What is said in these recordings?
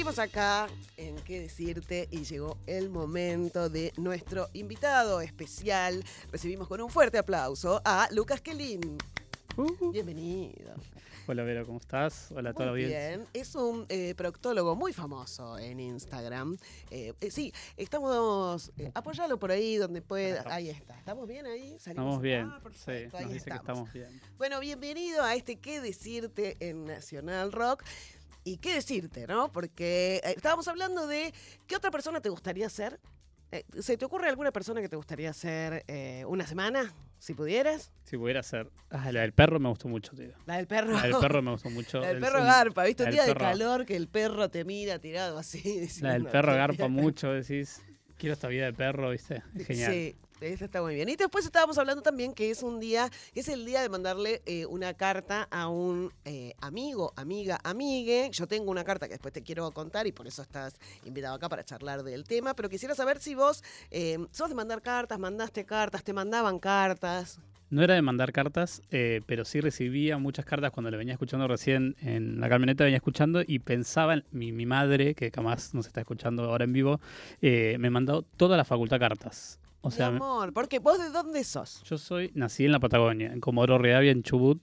Seguimos acá en qué decirte y llegó el momento de nuestro invitado especial. Recibimos con un fuerte aplauso a Lucas Kelin. Uh. Bienvenido. Hola Vero, ¿cómo estás? Hola Muy audiencia. bien. Es un eh, proctólogo muy famoso en Instagram. Eh, eh, sí, estamos. apoyalo por ahí donde pueda. Ahí está. ¿Estamos bien ahí? ¿Salimos Estamos bien. Ah, Sí, perfecto, nos ahí dice que estamos bien. Bueno, bienvenido a este ¿Qué decirte en Nacional Rock? Y qué decirte, ¿no? Porque eh, estábamos hablando de qué otra persona te gustaría ser. Eh, ¿Se te ocurre alguna persona que te gustaría ser eh, una semana, si pudieras? Si pudiera ser. Ah, la del perro me gustó mucho, tío. La del perro. La del perro me gustó mucho. La del El- perro garpa, ¿viste? Un día de calor que el perro te mira tirado así. La del perro "Qué garpa bien". mucho, decís. Quiero esta vida de perro, ¿viste? Es genial. Sí, esta está muy bien. Y después estábamos hablando también que es un día, es el día de mandarle eh, una carta a un eh, amigo, amiga, amigue. Yo tengo una carta que después te quiero contar y por eso estás invitado acá para charlar del tema. Pero quisiera saber si vos eh, sos de mandar cartas, mandaste cartas, te mandaban cartas. No era de mandar cartas, eh, pero sí recibía muchas cartas cuando le venía escuchando recién en la camioneta, venía escuchando y pensaba en mi, mi madre, que jamás nos está escuchando ahora en vivo, eh, me mandó toda la facultad cartas. O sea, Mi amor, porque vos de dónde sos? yo soy, nací en la Patagonia, en Comodoro Rivadavia, en Chubut,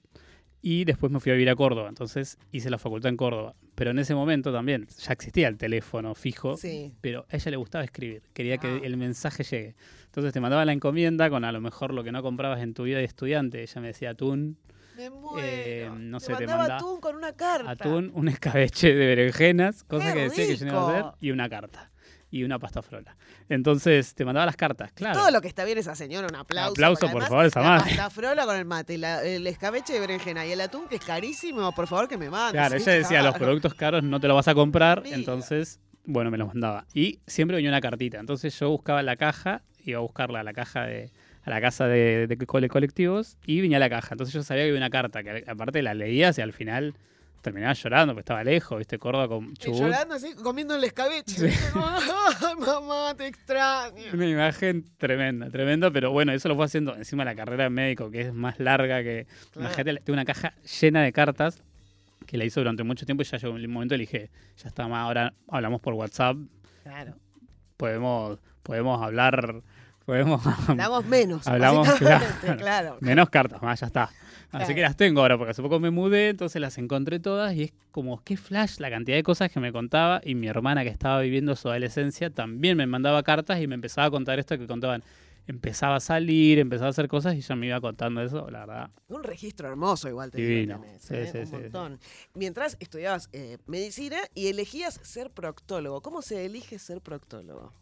y después me fui a vivir a Córdoba, entonces hice la facultad en Córdoba. Pero en ese momento también ya existía el teléfono fijo, Sí. pero a ella le gustaba escribir, quería que Ah. el mensaje llegue. Entonces te mandaba la encomienda con a lo mejor lo que no comprabas en tu vida de estudiante. Ella me decía atún, Me muero. Eh, no te sé, te mandaba manda atún con una carta. atún, un escabeche de berenjenas, cosa ¡Qué que decía que yo no iba a hacer, y una carta. Y una pasta frola. Entonces te mandaba las cartas, claro. Todo lo que está bien esa señora, un aplauso. Aplauso, porque por además, favor, esa la madre. pasta frola con el mate, la- el escabeche de berenjena y el atún, que es carísimo, por favor que me mandes. Claro, ella decía, los productos caros no te los vas a comprar, entonces, bueno, me los mandaba. Y siempre venía una cartita, entonces yo buscaba la caja, iba a buscarla a la caja de a la casa de, de cole- colectivos y venía la caja. Entonces yo sabía que había una carta, que aparte la leías y al final terminaba llorando, porque estaba lejos, viste, Córdoba con Y Chubut. llorando así, comiendo el escabeche. Ay, mamá, te extraño. Una imagen tremenda, tremenda, pero bueno, eso lo fue haciendo encima de la carrera de médico, que es más larga que... Claro. Imagínate, tengo una caja llena de cartas que la hizo durante mucho tiempo y ya llegó un momento y le dije, ya está, ma, ahora hablamos por WhatsApp, Claro. podemos, podemos hablar, podemos... Hablamos menos. Hablamos, claro. claro. Menos cartas, más, ya está. Así que las tengo ahora, porque hace poco me mudé, entonces las encontré todas y es como, qué flash la cantidad de cosas que me contaba. Y mi hermana que estaba viviendo su adolescencia también me mandaba cartas y me empezaba a contar esto que contaban. Empezaba a salir, empezaba a hacer cosas y ya me iba contando eso, la verdad. Un registro hermoso igual te Divino. digo, tenés, Sí, ¿eh? sí, un sí, sí. montón. Mientras estudiabas eh, medicina y elegías ser proctólogo. ¿Cómo se elige ser proctólogo?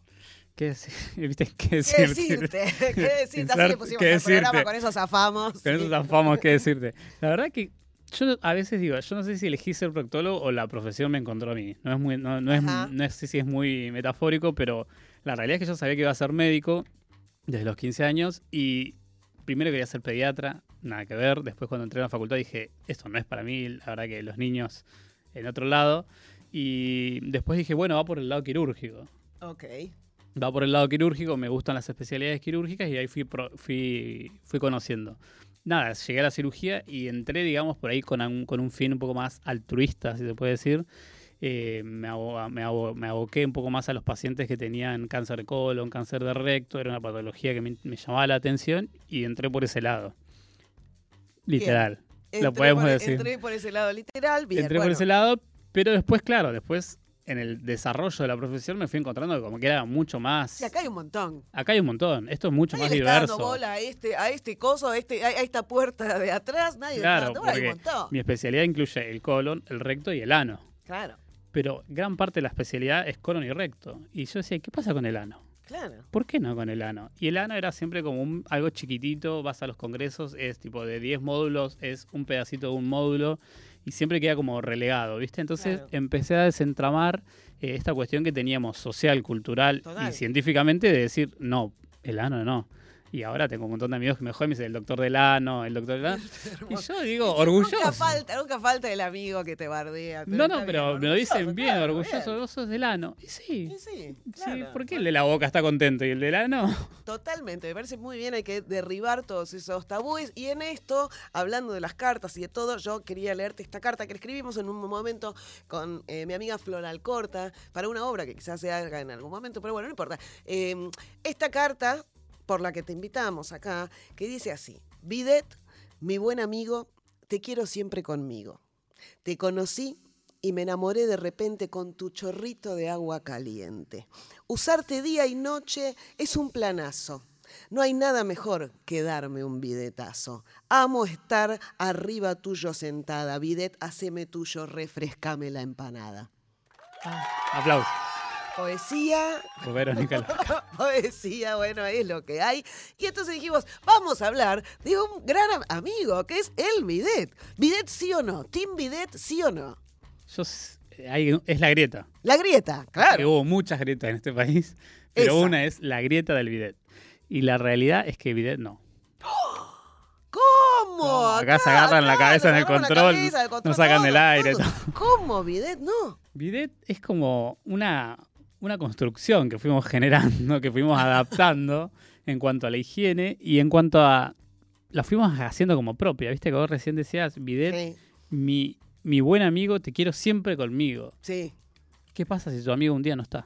¿Qué, decir? ¿Viste? ¿Qué ¿Qué decirte? decirte? ¿Qué decirte? Así le pusimos ¿qué el programa, decirte? con eso zafamos. Con eso sí. zafamos, ¿qué decirte? La verdad que yo a veces digo, yo no sé si elegí ser proctólogo o la profesión me encontró a mí. No es muy, no, no es, no sé si es muy metafórico, pero la realidad es que yo sabía que iba a ser médico desde los 15 años y primero quería ser pediatra, nada que ver. Después cuando entré a la facultad dije, esto no es para mí, la verdad que los niños en otro lado. Y después dije, bueno, va por el lado quirúrgico. Ok. Va por el lado quirúrgico, me gustan las especialidades quirúrgicas y ahí fui, pro- fui, fui conociendo. Nada, llegué a la cirugía y entré, digamos, por ahí con un, con un fin un poco más altruista, si se puede decir. Eh, me, me, me aboqué un poco más a los pacientes que tenían cáncer de colon, cáncer de recto, era una patología que me, me llamaba la atención y entré por ese lado. Literal. Entré podemos por, decir. Entré por ese lado literal, bien. entré por ese lado, pero después, claro, después en el desarrollo de la profesión me fui encontrando que como que era mucho más... Sí, acá hay un montón. Acá hay un montón. Esto es mucho Nadie más le está dando diverso. bola a este, a este coso, a, este, a, esta puerta de atrás. Nadie Claro, está dando bola, hay un montón. mi especialidad incluye el colon, el recto y el ano. Claro, Pero gran parte de la especialidad es colon y recto. Y yo decía, ¿qué pasa con el ano? claro. ¿Por qué no con el ano? Y el ano era siempre como un, algo chiquitito, vas a los congresos, es tipo de 10 módulos, es un pedacito de un módulo y siempre queda como relegado, ¿viste? Entonces Claro. empecé a desentramar eh, esta cuestión que teníamos social, cultural Total. y científicamente de decir, no, el ano no. Y ahora tengo un montón de amigos que me joden, me dicen el doctor Delano, el doctor Delano. y yo digo, Nunca orgulloso. falta, nunca falta el amigo que te bardea. No, no, pero bien, me lo dicen bien, claro, orgulloso, bien. vos sos Delano. Y sí, Sí, sí, sí, claro. ¿por qué el de la boca está contento y el Delano? Totalmente, me parece muy bien, hay que derribar todos esos tabúes. Y en esto, hablando de las cartas y de todo, yo quería leerte esta carta que escribimos en un momento con eh, mi amiga Floral Corta para una obra que quizás se haga en algún momento, pero bueno, no importa. Eh, esta carta, por la que te invitamos acá, que dice así: Bidet, mi buen amigo, te quiero siempre conmigo. Te conocí y me enamoré de repente con tu chorrito de agua caliente. Usarte día y noche es un planazo. No hay nada mejor que darme un bidetazo. Amo estar arriba tuyo sentada. Bidet, haceme tuyo, refrescame la empanada. Aplausos. Poesía, Verónica poesía, bueno, es lo que hay. Y entonces dijimos, vamos a hablar de un gran am- amigo que es el Bidet. ¿Bidet sí o no? ¿Team Bidet sí o no? Yo, s- hay- es la grieta. La grieta, Que claro. hubo muchas grietas en este país, pero Esa. una es la grieta del bidet. Y la realidad es que bidet no. ¿Cómo? Acá se agarran la cabeza en el control, cabeza, el no sacan todo, del aire, todo. ¿Cómo, Bidet? No. Bidet es como una, una construcción que fuimos generando, que fuimos adaptando en cuanto a la higiene y en cuanto a... La fuimos haciendo como propia, ¿viste? Que vos recién decías, bidet, Sí, mi, mi buen amigo, te quiero siempre conmigo. sí. ¿Qué pasa si tu amigo un día no está?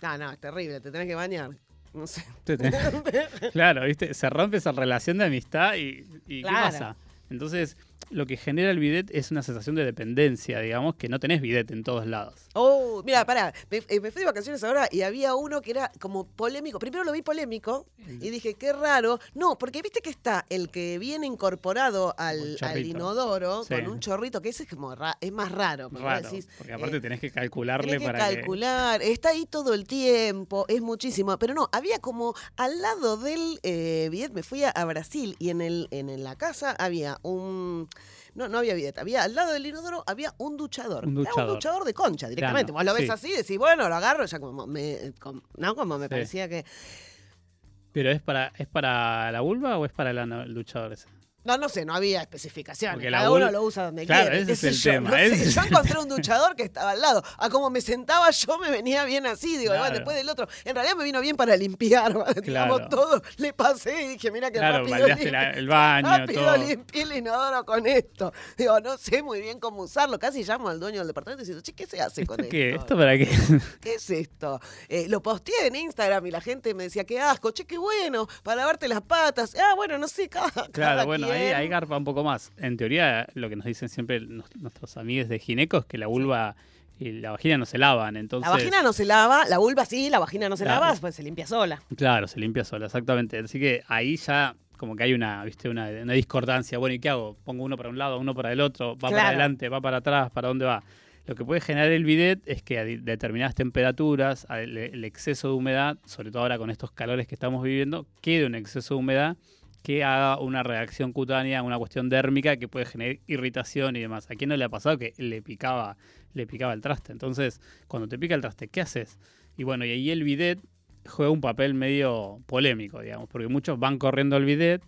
No, no, es terrible, te tenés que bañar. No sé. Claro, ¿viste? Se rompe esa relación de amistad y, y Claro. ¿qué pasa? Entonces, lo que genera el bidet es una sensación de dependencia, digamos, que no tenés bidet en todos lados. Oh, mira, pará, me, eh, me fui de vacaciones ahora y había uno que era como polémico. Primero lo vi polémico y dije, qué raro. No, porque viste que está el que viene incorporado al, al inodoro Sí. con un chorrito, que ese es como ra- es más raro. Raro, decís, porque aparte eh, tenés que calcularle Tenés que para calcular, está ahí todo el tiempo, es muchísimo. Pero no, había como al lado del eh, bidet, me fui a, a Brasil y en, el, en la casa había un. No, no había bidet, había al lado del inodoro había un duchador. Un Era duchador. un duchador de concha directamente. Claro, Vos lo ves sí. así, decís, bueno, lo agarro, ya como me. com- no, como me Sí. parecía que. ¿Pero es para, es para la vulva o es para el, el luchador ese? No, no sé, no había especificaciones. Porque Cada uno lo usa donde Claro, quiere. ese es el yo, tema, no sé. ese es Yo encontré un duchador que estaba al lado. A como me sentaba yo me venía bien así. Digo, Claro. bueno, después del otro. En realidad me vino bien para limpiar. Claro. todo. Le pasé y dije, mira qué Claro, rápido la- el baño, rápido todo. limpié el inodoro con esto. Digo, no sé muy bien cómo usarlo. Casi llamo al dueño del departamento y digo, che, ¿qué se hace con ¿Esto qué? esto? ¿Esto para qué? ¿Qué es esto? Eh, lo posteé en Instagram y la gente me decía, qué asco, che, qué bueno, para lavarte las patas. Ah, bueno, no sé, cada, Claro, cada bueno, ahí, ahí garpa un poco más. En teoría, lo que nos dicen siempre nos- nuestros amigos de gineco es que la vulva y la vagina no se lavan, entonces... La vagina no se lava, la vulva sí, la vagina no se Claro. lava, pues se limpia sola. Claro, se limpia sola, exactamente. Así que ahí ya como que hay una, viste, una, una discordancia. Bueno, ¿y qué hago? Pongo uno para un lado, uno para el otro, va para adelante, va para atrás, ¿para dónde va? Lo que puede generar el bidet es que a determinadas temperaturas, el exceso de humedad, sobre todo ahora con estos calores que estamos viviendo, quede un exceso de humedad que haga una reacción cutánea, una cuestión dérmica que puede generar irritación y demás. ¿A quién no le ha pasado que le picaba, le picaba el traste? Entonces, cuando te pica el traste, ¿qué haces? Y bueno, y ahí el bidet juega un papel medio polémico, digamos, porque muchos van corriendo al bidet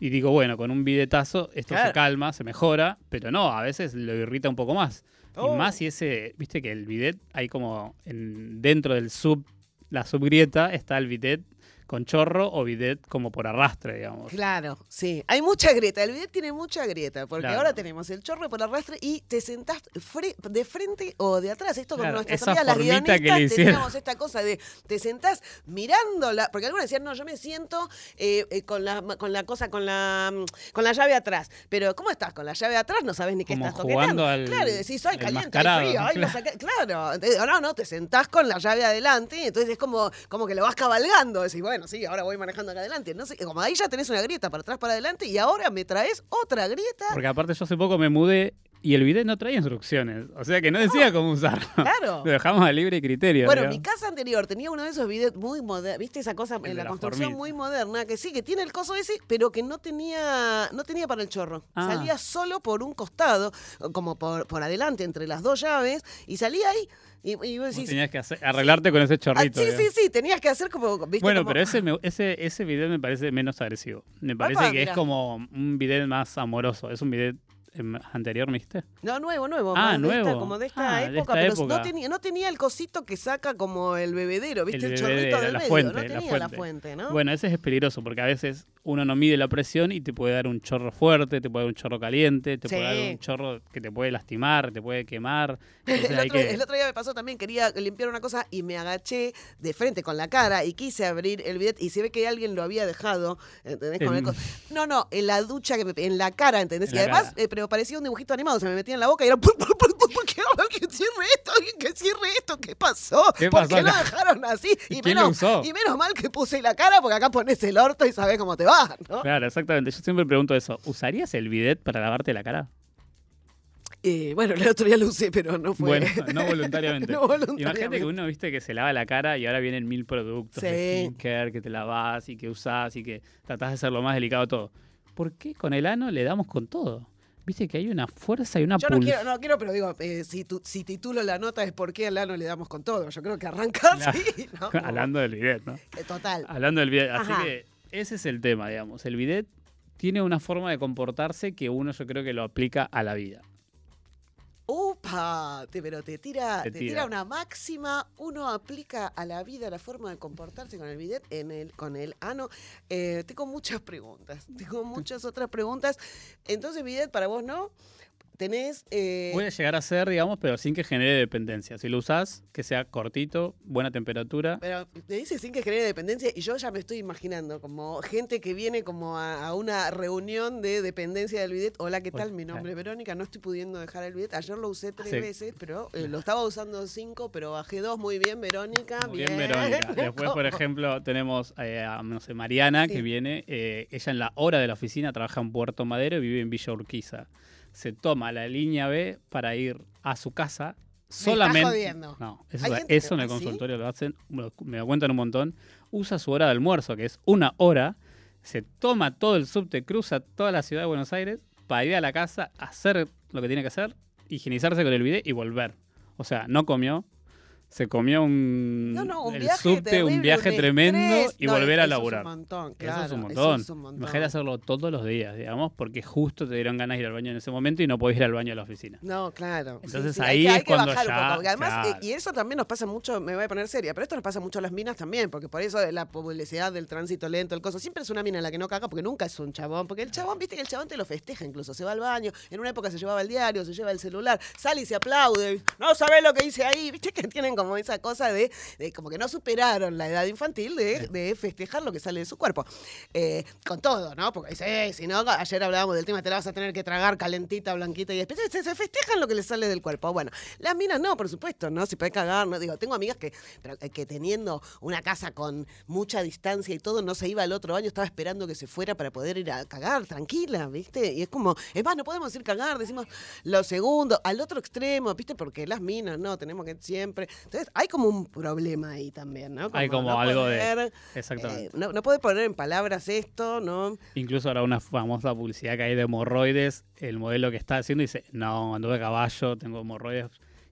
y digo, bueno, con un bidetazo esto Claro. se calma, se mejora, pero no, a veces lo irrita un poco más. Oh. Y más si ese, viste que el bidet hay como en, dentro del sub, la subgrieta está el bidet con chorro o bidet como por arrastre, digamos. Claro, sí. Hay mucha grieta. El bidet tiene mucha grieta, porque Claro. ahora tenemos el chorro por arrastre y te sentás fre- de frente o de atrás. Esto con Claro, nuestras amigas las guionistas teníamos esta cosa de te sentás mirándola, porque algunos decían, no, yo me siento eh, eh, con, la, con la cosa, con la, con la llave atrás. Pero ¿cómo estás? Con la llave atrás no sabes ni qué Como estás jugando al- claro, y decís, al caliente, frío, ay, claro. saqué". Claro, no, no, te sentás con la llave adelante entonces es como, como que lo vas cabalgando. Decís, bueno, sí, ahora voy manejando acá adelante. No sé, como ahí ya tenés una grieta para atrás, para adelante y ahora me traes otra grieta. Porque aparte yo hace poco me mudé y el bidet no traía instrucciones, o sea que no decía cómo usarlo. Claro. Lo dejamos a libre criterio. Bueno, mi casa anterior tenía uno de esos bidets muy modernos, ¿viste esa cosa en la, la construcción formita. muy moderna? Que sí, que tiene el coso ese, pero que no tenía no tenía para el chorro. Ah. Salía solo por un costado, como por, por adelante, entre las dos llaves, y salía ahí. Y, y vos Vos decís, tenías que hacer- arreglarte con ese ah, chorrito. sí, digamos. sí, sí, tenías que hacer como, ¿viste? Bueno, como- pero ese, me- ese, ese video me parece menos agresivo. Me parece que mirá. es como un video más amoroso. Es un video em, anterior, ¿me viste? No, nuevo, nuevo. Ah, esta- nuevo. como de esta Ah, de época, esta pero época. No, tenía, no tenía el cosito que saca como el bebedero, ¿viste? El, El chorrito del la medio. fuente, no la tenía la fuente. fuente, ¿no? Bueno, ese es peligroso porque a veces uno no mide la presión y te puede dar un chorro fuerte, te puede dar un chorro caliente, te puede dar un chorro que te puede lastimar, te puede quemar. Entonces El otro, que- el otro día me pasó también, quería limpiar una cosa y me agaché de frente con la cara y quise abrir el bidet y se ve que alguien lo había dejado, ¿entendés? Con el En- co- no, no, en la ducha, que me- en la cara, ¿entendés? En y además, eh, pero parecía un dibujito animado, se me metía en la boca y era, ¿por, por, por, por, por qué alguien cierre esto? ¿Alguien que cierre esto? ¿Qué pasó? ¿Qué ¿Por pasó qué lo dejaron así? ¿Y quién lo menos, usó? y menos mal que puse la cara porque acá pones el orto y sabés cómo te va, ¿no? Claro, exactamente. Yo siempre pregunto eso. ¿Usarías el bidet para lavarte la cara? Eh, bueno, el otro día lo usé, pero no fue. Bueno, no voluntariamente. No voluntariamente. Imagínate que uno, viste, que se lava la cara y ahora vienen mil productos de Sí. skincare que te lavas y que usás y que tratás de ser lo más delicado todo. ¿Por qué con el ano le damos con todo? Viste que hay una fuerza y una Yo no quiero, no quiero, pero digo, eh, si, tu- si titulo la nota es por qué al ano le damos con todo. Yo creo que arranca así, Hablando del bidet, ¿no? eh, Total. Hablando del bidet. Así Ajá. que ese es el tema, digamos. El bidet tiene una forma de comportarse que uno yo creo que lo aplica a la vida. ¡Upa! Te- pero te tira, Te te tira. tira. una máxima. Uno aplica a la vida la forma de comportarse con el bidet, en el, con el ano. Eh, tengo muchas preguntas. Tengo muchas otras preguntas. Entonces, bidet para vos no. Tenés. eh, Puede llegar a ser, digamos, pero sin que genere dependencia. Si lo usás, que sea cortito, buena temperatura. Pero te dice sin que genere dependencia y yo ya me estoy imaginando como gente que viene como a, a una reunión de dependencia del bidet. Hola, ¿qué tal? Mi nombre es Verónica, no estoy pudiendo dejar el bidet. Ayer lo usé tres Sí. veces, pero eh, lo estaba usando cinco, pero bajé dos. Muy bien, Verónica. Muy bien, Verónica. Después, por ejemplo, tenemos eh, a, no sé, Mariana, Sí. que viene. eh, ella en la hora de la oficina trabaja en Puerto Madero y vive en Villa Urquiza. Se toma la línea B para ir a su casa solamente. jodiendo. No, eso, en el ¿Ah, sí? consultorio lo hacen, me me lo cuentan un montón. Usa su hora de almuerzo, que es una hora. Se toma todo el subte, cruza toda la ciudad de Buenos Aires para ir a la casa, hacer lo que tiene que hacer, higienizarse con el bidet y volver. O sea, no comió, se comió un, No, no, un el viaje subte, terrible, un viaje un tremendo estrés. y No, volver a eso laburar. Es un montón, Eso claro. es un eso montón. es un montón. Imagínate hacerlo todos los días, digamos, porque justo te dieron ganas de ir al baño en ese momento y no podés ir al baño de la oficina. No, claro. Entonces sí, ahí hay que, es hay que cuando bajar un ya- poco. porque además, claro. y eso también nos pasa mucho, me voy a poner seria, pero esto nos pasa mucho a las minas también, porque por eso la publicidad del tránsito lento, el coso, siempre es una mina la que no caga, porque nunca es un chabón, porque el chabón, viste que el chabón te lo festeja incluso, se va al baño, en una época se llevaba el diario, se lleva el celular, sale y se aplaude, no sabés lo que hice ahí, viste que tienen como esa cosa de, de como que no superaron la edad infantil de, de festejar lo que sale de su cuerpo. Eh, con todo, ¿no? Porque dice, "Eh, si no, ayer hablábamos del tema, te la vas a tener que tragar calentita, blanquita y después se, se festejan lo que les sale del cuerpo. Bueno, las minas no, por supuesto, ¿no? Si puede cagar, ¿no? Digo, tengo amigas que, eh, que teniendo una casa con mucha distancia y todo, no se iba al otro año, estaba esperando que se fuera para poder ir a cagar, tranquila, ¿viste? Y es como, es más, no podemos ir cagar, decimos lo segundo, al otro extremo, ¿viste? Porque las minas, no, tenemos que siempre. Entonces, hay como un problema ahí también, ¿no? Hay como no algo de- poder, Exactamente. eh, no, no puede poner en palabras esto, ¿no? Incluso ahora una famosa publicidad que hay de hemorroides, el modelo que está haciendo dice, no, anduve a caballo, tengo hemorroides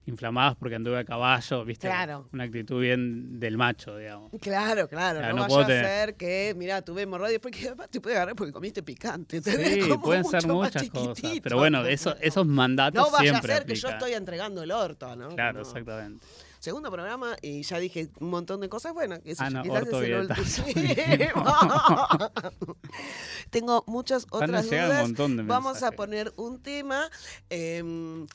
inflamadas porque anduve a caballo, ¿viste? Claro. Una actitud bien del macho, digamos. Claro, claro, Claro, no, no vaya a ser que, mira, tuve hemorroides, porque te puede agarrar porque comiste picante. Sí, como pueden ser mucho muchas cosas. Pero bueno, ¿no? eso, esos mandatos No vaya a siempre ser que yo estoy entregando el orto, ¿no? Claro, exactamente. Segundo programa y ya dije un montón de cosas. Bueno, sé Ah, no, quizás es el último. Tengo muchas otras dudas. montón de Vamos a poner un tema. em,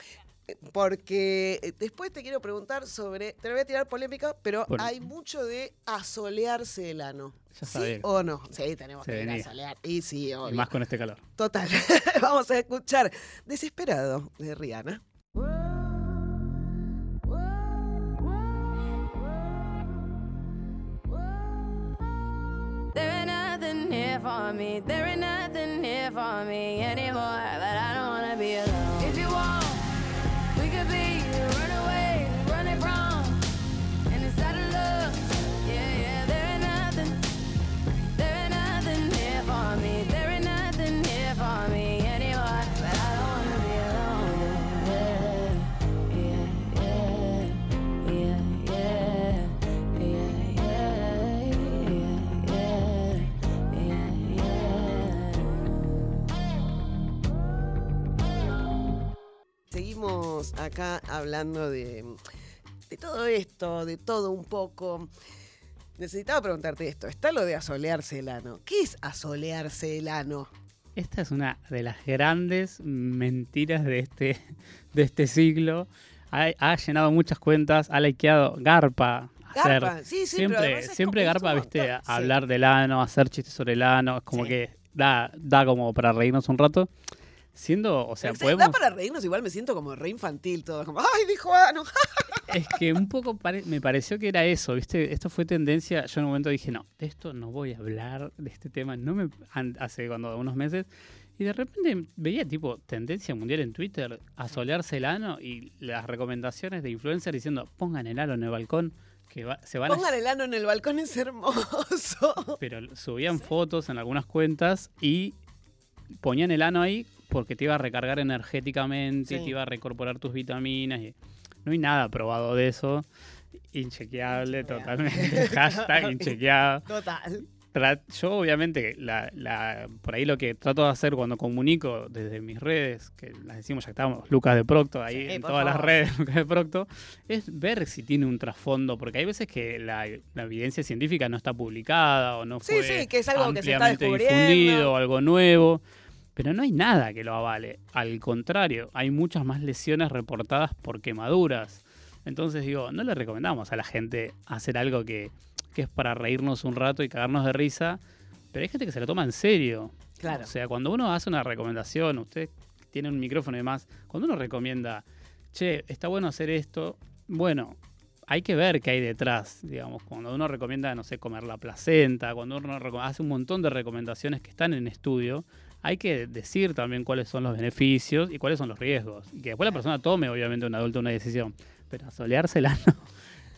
porque eh, después te quiero preguntar sobre, te lo voy a tirar polémica, pero Bueno. hay mucho de asolearse el ano. Ya ¿Sí o no? Sí, tenemos Se que ir a venía. solear. Y sí, Y obvio. más con este calor. Total. Vamos a escuchar Desesperado de Rihanna. Me. There ain't nothing here for me anymore. But I don't acá hablando de, de todo esto, de todo un poco. Necesitaba preguntarte esto. Está lo de asolearse el ano. ¿Qué es asolearse el ano? Esta es una de las grandes mentiras de este, de este siglo. Ha, ha llenado muchas cuentas, ha likeado Garpa. hacer- Garpa, sí, sí, siempre, siempre Garpa, viste, sí. hablar del ano, hacer chistes sobre el ano, es como Sí. que da, da como para reírnos un rato. Siendo, o sea, podemos... Da para reírnos, igual me siento como re infantil todo. Como, ¡ay, dijo ano! Es que un poco pare- me pareció que era eso, ¿viste? Esto fue tendencia. Yo en un momento dije, no, de esto no voy a hablar, de este tema, no me. Hace cuando unos meses. Y de repente veía, tipo, tendencia mundial en Twitter, a solearse el ano y las recomendaciones de influencers diciendo, pongan el ano en el balcón, que va- se van a Pongan el ano en el balcón, es hermoso. pero subían fotos en algunas cuentas y ponían el ano ahí porque te iba a recargar energéticamente, Sí. te iba a recorporar tus vitaminas. Y no hay nada probado de eso. Inchequeable, Inchequeable. totalmente. Hashtag inchequeado. Total. Yo obviamente, la, la- por ahí lo que trato de hacer cuando comunico desde mis redes, que las decimos ya que estamos, Lucas de Procto, ahí Sí, en todas las redes, Lucas de Procto, es ver si tiene un trasfondo, porque hay veces que la, la evidencia científica no está publicada o no Sí, fue sí, que es algo que se está ampliamente descubriendo. difundido o algo nuevo. Pero no hay nada que lo avale. Al contrario, hay muchas más lesiones reportadas por quemaduras. Entonces digo, no le recomendamos a la gente hacer algo que, que es para reírnos un rato y cagarnos de risa, pero hay gente que se lo toma en serio. Claro. O sea, cuando uno hace una recomendación, usted tiene un micrófono y demás, cuando uno recomienda, che, está bueno hacer esto, bueno, hay que ver qué hay detrás, digamos, cuando uno recomienda, no sé, comer la placenta, cuando uno hace un montón de recomendaciones que están en estudio, hay que decir también cuáles son los beneficios y cuáles son los riesgos. Y que después la persona tome, obviamente, un adulto una decisión. Pero asolearse el ano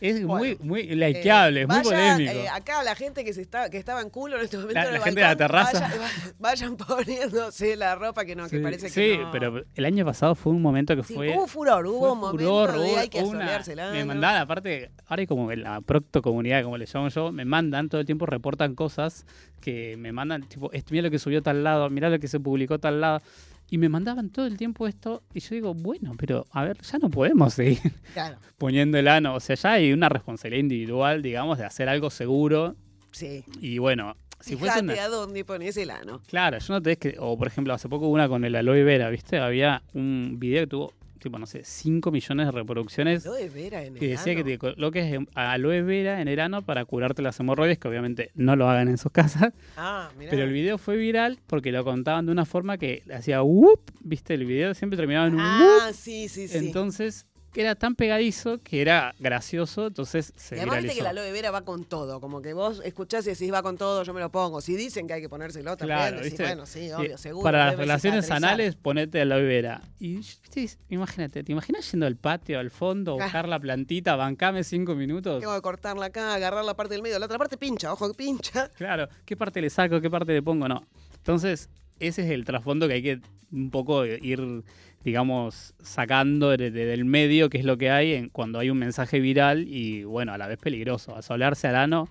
es Bueno, muy, muy likeable, Eh, es muy vaya, polémico. eh, acá la gente que se está, que estaba en culo en este momento. La- en el la gente de la balcón, terraza. vaya- va- vayan poniéndose la ropa que no, que Sí, parece sí, que no. pero el año pasado fue un momento que Sí, fue. hubo furor, hubo un momento furor, de hubo hay que una- Me mandaban, aparte, ahora hay como en la procto comunidad, como le llamo yo, me mandan todo el tiempo, reportan cosas que me mandan, tipo, "Esto, mira lo que subió tal lado, mira lo que se publicó tal lado. Y me mandaban todo el tiempo esto, y yo digo, bueno, pero a ver, ya no podemos seguir Claro, poniendo el ano. O sea, ya hay una responsabilidad individual, digamos, de hacer algo seguro. sí. Y bueno, si fuese Fíjate una, a dónde pones el ano. Claro, yo no te que. O por ejemplo, hace poco hubo una con el aloe vera, ¿viste? Había un video que tuvo, tipo, no sé, 5 millones de reproducciones. Aloe vera en Que decía que te coloques aloe vera en el ano para curarte las hemorroides, que obviamente no lo hagan en sus casas. Ah, mirá. Pero el video fue viral porque lo contaban de una forma que hacía whoop, ¿viste? El video siempre terminaba en un whoop. Ah, sí, sí, sí. Entonces era tan pegadizo que era gracioso, entonces se y además viste viralizó. que la aloe vera va con todo, como que vos escuchás y decís va con todo, yo me lo pongo. Si dicen que hay que ponérselo también, Claro, decís, ¿viste? bueno, sí, Eh, obvio, seguro. Para las relaciones anales, ponete aloe vera. Y ¿viste? imagínate, ¿te imaginas yendo al patio, al fondo, buscar la plantita, bancame cinco minutos? Tengo que cortarla acá, agarrar la parte del medio, la otra parte pincha, ojo que pincha. Claro, ¿qué parte le saco, qué parte le pongo? No. Entonces, ese es el trasfondo que hay que un poco ir, digamos, sacando de- de- del medio, que es lo que hay en, cuando hay un mensaje viral y, bueno, a la vez peligroso. Asolarse al ano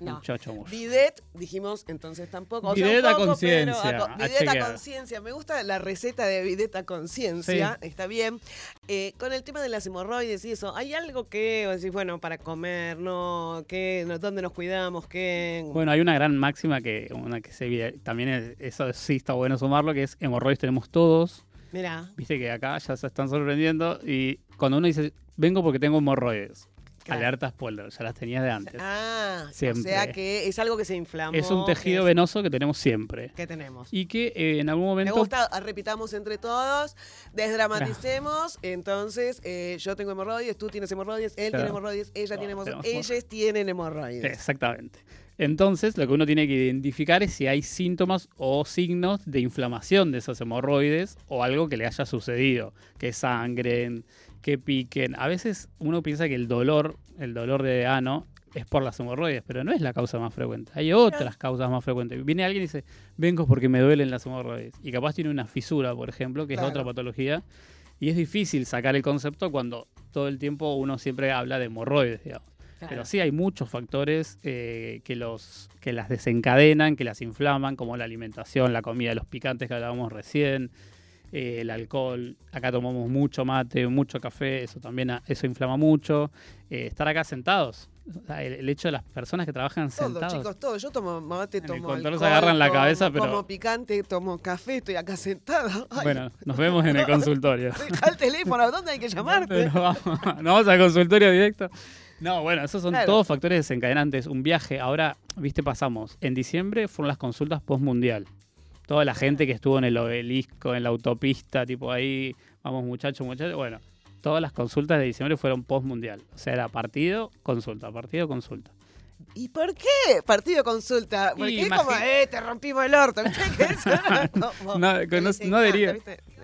No. mucho. Bidet, dijimos entonces tampoco. O sea, Bidet a conciencia, Bidet a chequear. conciencia. Me gusta la receta de bidet a conciencia. Está bien. Eh, con el tema de las hemorroides y eso, ¿hay algo que decís, bueno, para comer, no? ¿Qué, no, ¿Dónde nos cuidamos? ¿Qué? Bueno, hay una gran máxima que una que se también es- eso sí está bueno sumarlo, que es hemorroides tenemos todos. Mirá. Viste que acá ya se están sorprendiendo y cuando uno dice, vengo porque tengo hemorroides, Claro. alerta spoiler, ya las tenías de antes. Ah, Siempre. o sea que es algo que se inflamó. es un tejido venoso que tenemos siempre. que tenemos. Y que eh, en algún Me momento... gusta, ah, repitamos entre todos, desdramaticemos. Entonces, eh, yo tengo hemorroides, tú tienes hemorroides, él Claro. tiene hemorroides, ella tiene hemorroides, ellos tienen hemorroides. Exactamente. Entonces, lo que uno tiene que identificar es si hay síntomas o signos de inflamación de esos hemorroides o algo que le haya sucedido, que sangren, que piquen. A veces uno piensa que el dolor, el dolor de ano, es por las hemorroides, pero no es la causa más frecuente. Hay otras causas más frecuentes. Viene alguien y dice, vengo porque me duelen las hemorroides. Y capaz tiene una fisura, por ejemplo, que Claro. es otra patología. Y es difícil sacar el concepto cuando todo el tiempo uno siempre habla de hemorroides, digamos. Claro. Pero sí hay muchos factores eh, que, los, que las desencadenan, que las inflaman, como la alimentación, la comida, los picantes que hablábamos recién, eh, el alcohol. Acá tomamos mucho mate, mucho café, eso también a- eso inflama mucho. Eh, estar acá sentados. O sea, el, el hecho de las personas que trabajan Todo, sentados. chicos, todo. Yo tomo mate, En el tomo control se alcohol, agarran la cabeza, pero- Como picante, tomo café, estoy acá sentada. Ay, Bueno, nos vemos en el consultorio. Deja el teléfono, ¿a dónde hay que llamarte? Nos vamos, al consultorio directo. No, bueno, esos son Claro. todos factores desencadenantes. Un viaje, ahora, viste, pasamos. En diciembre fueron las consultas post-mundial. Toda la gente que estuvo en el obelisco, en la autopista, tipo ahí, vamos muchachos, muchachos. Bueno, todas las consultas de diciembre fueron post-mundial. O sea, era partido, consulta, partido, consulta. ¿Y por qué? Partido consulta. Porque Y es como, imagi- eh, te rompimos el orto. ¿Viste? Que eso era como- No, no-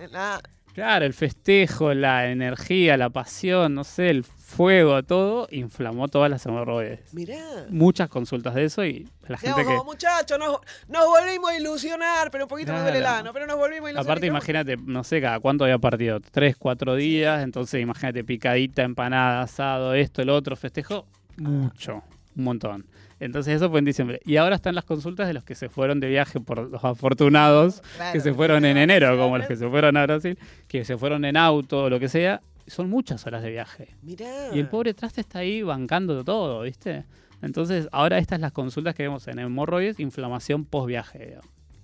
no Claro, el festejo, la energía, la pasión, no sé, el fuego, todo, inflamó todas las hemorroides. Mirá. Muchas consultas de eso y la gente Quedamos que... como muchachos, nos, nos volvimos a ilusionar, pero un poquito me duele el Claro. ano, pero nos volvimos a ilusionar. Aparte, imagínate, no sé cada cuánto había partido, tres, cuatro días, entonces imagínate picadita, empanada, asado, esto, el otro, festejo, mucho, un montón. Entonces eso fue en diciembre. Y ahora están las consultas de los que se fueron de viaje por los afortunados, Claro, que se fueron en enero, como los que se fueron a Brasil, que se fueron en auto o lo que sea. Son muchas horas de viaje. Mirá. Y el pobre traste está ahí bancando todo, ¿viste? Entonces, ahora estas las consultas que vemos en hemorroides, inflamación post viaje.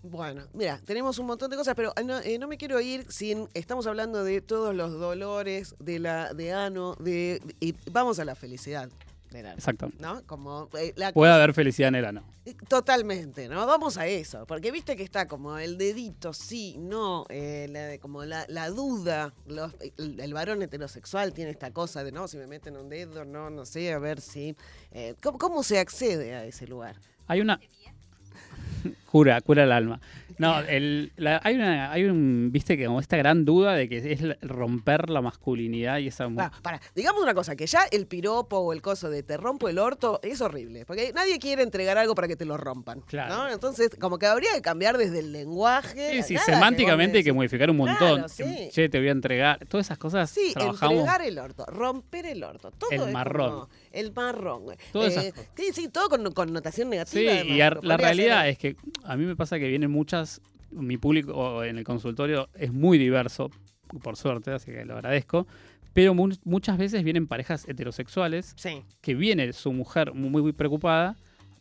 Bueno, mira, tenemos un montón de cosas, pero eh, no, eh, no me quiero ir sin. Estamos hablando de todos los dolores de la de ano, de y vamos a la felicidad del ano, Exacto. ¿no? Como eh, la Puede cosa- haber felicidad en el ano. Totalmente, ¿no? Vamos a eso, porque viste que está como el dedito, sí, no, eh, la- como la, la duda. Los- el, el varón heterosexual tiene esta cosa de no, si me meten un dedo, no, no sé, a ver si. eh, ¿cómo, cómo se accede a ese lugar? Hay una. cura, cura el alma. No, el, la- hay, una, hay un, viste, que como esta gran duda de que es romper la masculinidad y esa. Para, para, digamos una cosa, que ya el piropo o el coso de te rompo el orto es horrible, porque nadie quiere entregar algo para que te lo rompan. Claro. ¿no? Entonces, como que habría que cambiar desde el lenguaje. Sí, sí, nada que semánticamente hay que modificar un Claro, montón. sí. Che, te voy a entregar. Todas esas cosas Sí, trabajamos. entregar el orto, romper el orto, todo El es marrón. como el marrón. Eh, sí, sí, todo con connotación Sí, negativa. además, y la realidad es que a mí me pasa que vienen muchas, mi público en el consultorio es muy diverso, por suerte, así que lo agradezco, pero mu- muchas veces vienen parejas heterosexuales Sí, que viene su mujer muy, muy preocupada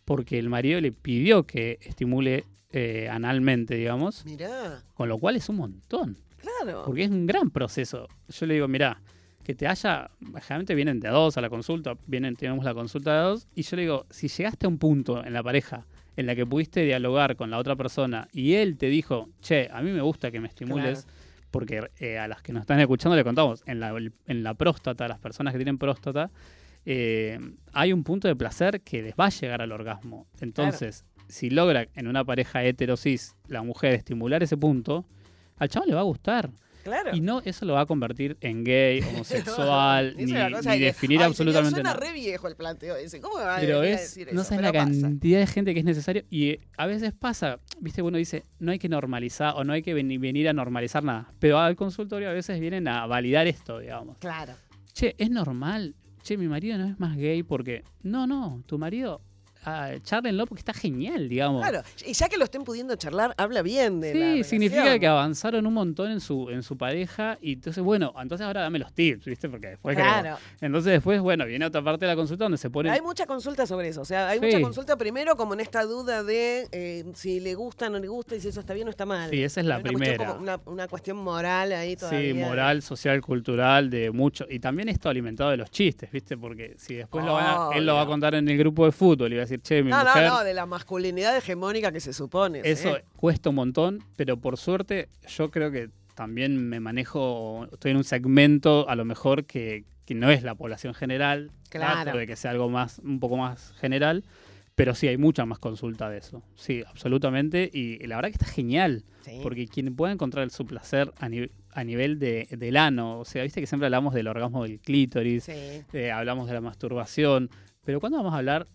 porque el marido le pidió que estimule eh, analmente, digamos, mirá, con lo cual es un montón, claro. porque es un gran proceso. Yo le digo, mirá, que te haya, generalmente vienen de a dos a la consulta, vienen, tenemos la consulta de a dos, y yo le digo, si llegaste a un punto en la pareja en la que pudiste dialogar con la otra persona y él te dijo, che, a mí me gusta que me estimules, porque eh, a las que nos están escuchando le contamos, en la, en la próstata, las personas que tienen próstata, eh, hay un punto de placer que les va a llegar al orgasmo. Entonces, si logra en una pareja heterosis la mujer estimular ese punto, al chavo le va a gustar. Claro. Y no eso lo va a convertir en gay, homosexual, ni, definir absolutamente señor, nada. Suena re viejo el planteo ese. ¿Cómo me va a Pero venir a es, decir no eso? sabes la pasa. cantidad de gente que es necesario. Y eh, a veces pasa, viste, uno dice, no hay que normalizar o no hay que veni- venir a normalizar nada. Pero al consultorio a veces vienen a validar esto, digamos. Claro. Che, es normal. Che, mi marido no es más gay porque. No, no, tu marido. Ah, charlenlo porque está genial, digamos. Claro, y ya que lo estén pudiendo charlar, habla bien de la Sí, relación. significa que avanzaron un montón en su, en su pareja y entonces, bueno, entonces ahora dame los tips, ¿viste? Porque después Claro. Entonces después, bueno, viene otra parte de la consulta donde se pone... Hay mucha consulta sobre eso. O sea, hay Sí. mucha consulta primero como en esta duda de eh, si le gusta o no le gusta y si eso está bien o está mal. Sí, esa es la Hay una cuestión primera. como Una, una cuestión moral ahí todavía. Sí, moral, social, cultural, de mucho. Y también esto alimentado de los chistes, ¿viste? Porque si después lo van a- él lo va a contar en el grupo de fútbol y va a decir, che, mi No, mujer... no, no, de la masculinidad hegemónica que se supone. Eso ¿sí? cuesta un montón, pero por suerte yo creo que también me manejo, estoy en un segmento a lo mejor que, que no es la población general, Claro. trato de que sea algo más, un poco más general, pero sí hay mucha más consulta de eso, sí, absolutamente, y la verdad que está genial, Sí. porque quien pueda encontrar su placer a, ni- a nivel de, del ano, o sea, viste que siempre hablamos del orgasmo del clítoris, Sí. eh, hablamos de la masturbación, pero ¿cuándo vamos a hablar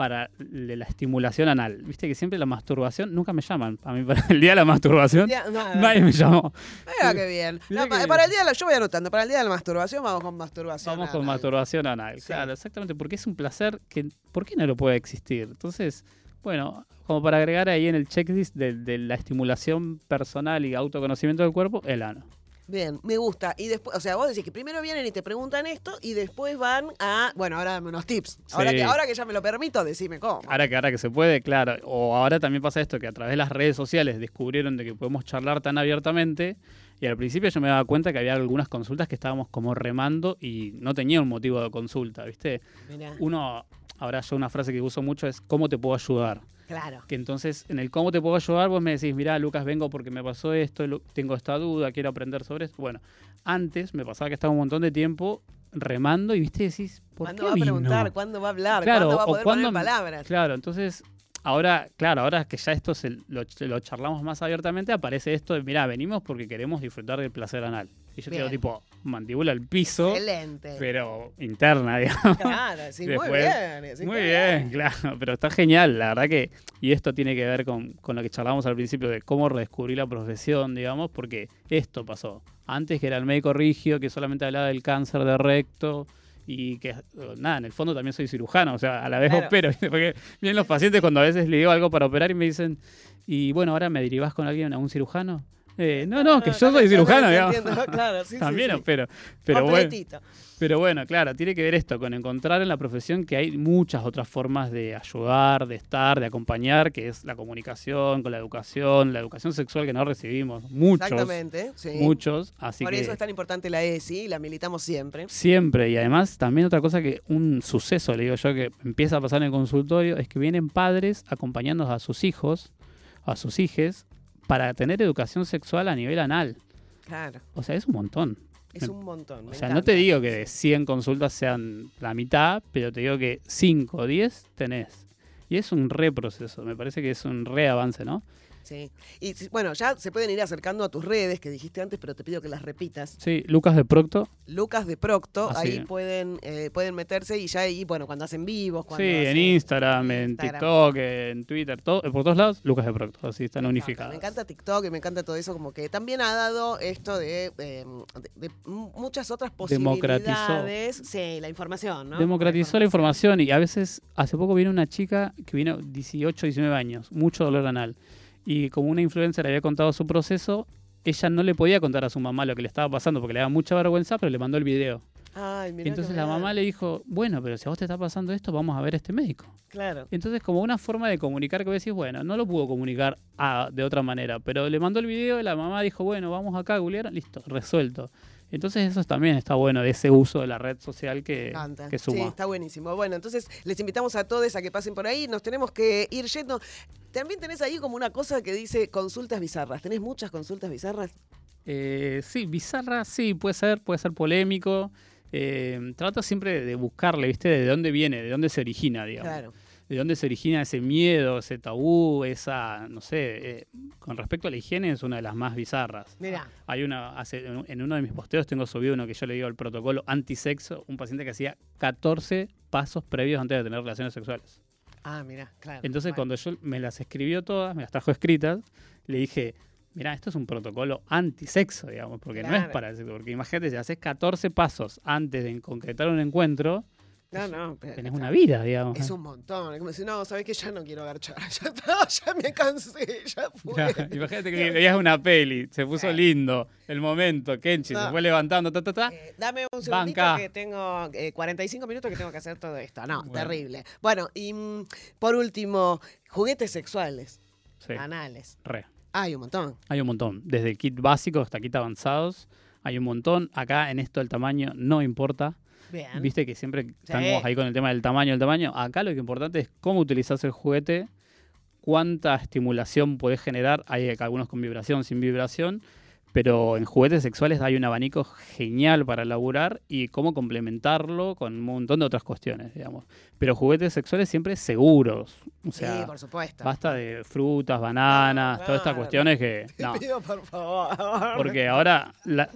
para la estimulación anal? Viste que siempre la masturbación, nunca me llaman. A mí para el día de la masturbación, nadie me llamó. Mira qué bien. No, qué para bien. el día de la, yo voy anotando, para el día de la masturbación vamos con masturbación. Vamos con masturbación anal. Sí. Claro, exactamente, porque es un placer que, ¿por qué no lo puede existir? Entonces, Bueno, como para agregar ahí en el checklist de, de la estimulación personal y autoconocimiento del cuerpo, el ano. Bien, me gusta. Y después, o sea, vos decís que primero vienen y te preguntan esto y después van a, bueno, ahora dame unos tips. Ahora, Sí. que, ahora que ya me lo permito, decime cómo. Ahora que ahora que se puede, claro. O ahora también pasa esto, que a través de las redes sociales descubrieron de que podemos charlar tan abiertamente. Y al principio yo me daba cuenta que había algunas consultas que estábamos como remando y no tenía un motivo de consulta, ¿viste? Mirá, Uno, ahora yo una frase que uso mucho es ¿cómo te puedo ayudar? Claro. Que entonces en el cómo te puedo ayudar vos me decís, mirá Lucas, vengo porque me pasó esto, tengo esta duda, quiero aprender sobre esto. Bueno, antes me pasaba que estaba un montón de tiempo remando y viste decís, ¿por ¿Cuándo qué va a preguntar? ¿Cuándo va a hablar? Claro, ¿Cuándo va a poder cuándo- poner palabras? Claro, entonces ahora, claro, ahora que ya esto se lo, lo charlamos más abiertamente, aparece esto de, mirá, venimos porque queremos disfrutar del placer anal. Y yo te digo, Bien. tipo, mandíbula al piso, Excelente. pero interna, digamos. Claro, sí, muy bien. sí, Muy bien, claro, pero está genial, la verdad que, y esto tiene que ver con, con lo que charlamos al principio de cómo redescubrir la profesión, digamos, porque esto pasó. Antes que era el médico rígido que solamente hablaba del cáncer de recto y que, nada, en el fondo también soy cirujano, o sea, a la vez Claro. opero, porque vienen los pacientes cuando a veces le digo algo para operar y me dicen, y bueno, ahora me derivás con alguien a un cirujano. Eh, no, no, que yo soy cirujano, digamos. entiendo, Claro, sí, sí, También sí. opero, pero bueno. Pero bueno, claro, tiene que ver esto con encontrar en la profesión que hay muchas otras formas de ayudar, de estar, de acompañar, que es la comunicación, con la educación, la educación sexual que no recibimos, muchos, Exactamente, sí. muchos, así Por que eso es tan importante la ESI, la militamos siempre. siempre y además también otra cosa que un suceso, le digo yo, que empieza a pasar en el consultorio es que vienen padres acompañando a sus hijos, a sus hijes, para tener educación sexual a nivel anal. Claro, O sea, es un montón. es un montón. me O sea, no te digo que de 100 consultas sean la mitad, pero te digo que 5 o 10 tenés. Y es un re proceso, me parece que es un re avance, ¿no? Sí. Y bueno, ya se pueden ir acercando a tus redes que dijiste antes, pero te pido que las repitas. Sí, Lucas de Procto. Lucas de Procto, Así ahí es. pueden, eh, pueden meterse y ya ahí, bueno, cuando hacen vivos, cuando Sí, en Instagram, en Instagram. TikTok, en Twitter, todo, por todos lados, Lucas de Procto, así están Me encanta, unificados. Me encanta TikTok y me encanta todo eso, como que también ha dado esto de, eh, de- de muchas otras Democratizó. posibilidades. Sí, la información, ¿no? Democratizó la información y a veces, hace poco vino una chica que vino 18, 19 años, mucho dolor anal. Y como una influencer había contado su proceso, ella no le podía contar a su mamá lo que le estaba pasando porque le daba mucha vergüenza, pero le mandó el video. Ay, mirá Entonces la mamá le dijo, bueno, pero si a vos te está pasando esto, vamos a ver a este médico. Claro. Entonces como una forma de comunicar que vos decís, bueno, no lo pudo comunicar de otra manera, pero le mandó el video y la mamá dijo, bueno, vamos acá a googlear, listo, resuelto. Entonces eso también está bueno de ese uso de la red social que, que Sí, suma. está buenísimo. Bueno, entonces les invitamos a todos a que pasen por ahí. Nos tenemos que ir yendo. También tenés ahí como una cosa que dice consultas bizarras. ¿Tenés muchas consultas bizarras? Eh, sí, bizarra, sí, puede ser, puede ser polémico. Eh, trato siempre de buscarle, ¿viste? De dónde viene, de dónde se origina, digamos. Claro. De dónde se origina ese miedo, ese tabú, esa, no sé, eh, con respecto a la higiene es una de las más bizarras. Mirá. Hay una, hace, en uno de mis posteos tengo subido uno que yo le digo el protocolo antisexo, un paciente que hacía 14 pasos previos antes de tener relaciones sexuales. Ah, mira, claro. Entonces Bueno. cuando yo me las escribió todas, me las trajo escritas, le dije, mirá, esto es un protocolo antisexo, digamos, porque no es para el sexo, porque imagínate, si haces 14 pasos antes de concretar un encuentro, No, no. pero- tenés una vida, digamos. Es un montón. Es como decir, no, ¿sabes qué? Ya no quiero garchar. Ya ya me cansé, ya fue. Ya, imagínate que veías una peli, se puso lindo, el momento, Kenchi No. se fue levantando, ta, ta, ta. Eh, dame un segundito Banca. que tengo eh, 45 minutos que tengo que hacer todo esto. No, Bueno. terrible. Bueno, y mm, por último, juguetes sexuales, Sí, anales. re. Hay un montón. Hay un montón, desde kit básicos hasta kit avanzados, hay un montón. Acá en esto el tamaño no importa. Bien. Viste que siempre estamos ahí con el tema del tamaño, el tamaño. Acá lo que importante es cómo utilizas el juguete, cuánta estimulación puedes generar. Hay algunos con vibración, sin vibración. Pero en juguetes sexuales hay un abanico genial para laburar y cómo complementarlo con un montón de otras cuestiones, digamos. Pero juguetes sexuales siempre seguros. O sea, sí, por supuesto. basta de frutas, bananas, todas estas cuestiones que... Te no. pido, por favor. Porque ahora, la,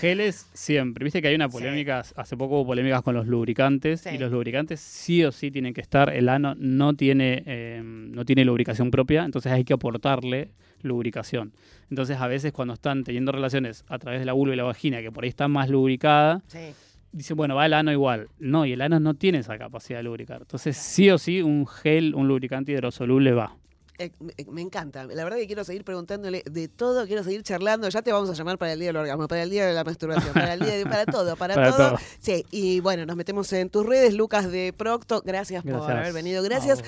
geles siempre. Viste que hay una Sí. polémica, hace poco hubo polémicas con los lubricantes. Sí. Y los lubricantes sí o sí tienen que estar. El ano no tiene, eh, no tiene lubricación propia, entonces hay que aportarle lubricación. Entonces, a veces cuando están teniendo relaciones a través de la vulva y la vagina, que por ahí está más lubricada, Sí. dicen, bueno, va el ano igual. No, y el ano no tiene esa capacidad de lubricar. Entonces, sí o sí, un gel, un lubricante hidrosoluble va. Eh, me- me encanta. La verdad que quiero seguir preguntándole de todo, quiero seguir charlando. Ya te vamos a llamar para el día del orgasmo, para el día de la masturbación, para el día de, para todo, para, Para todo. todo. Sí, y bueno, nos metemos en tus redes, Lucas de Procto. Gracias, por haber venido. Gracias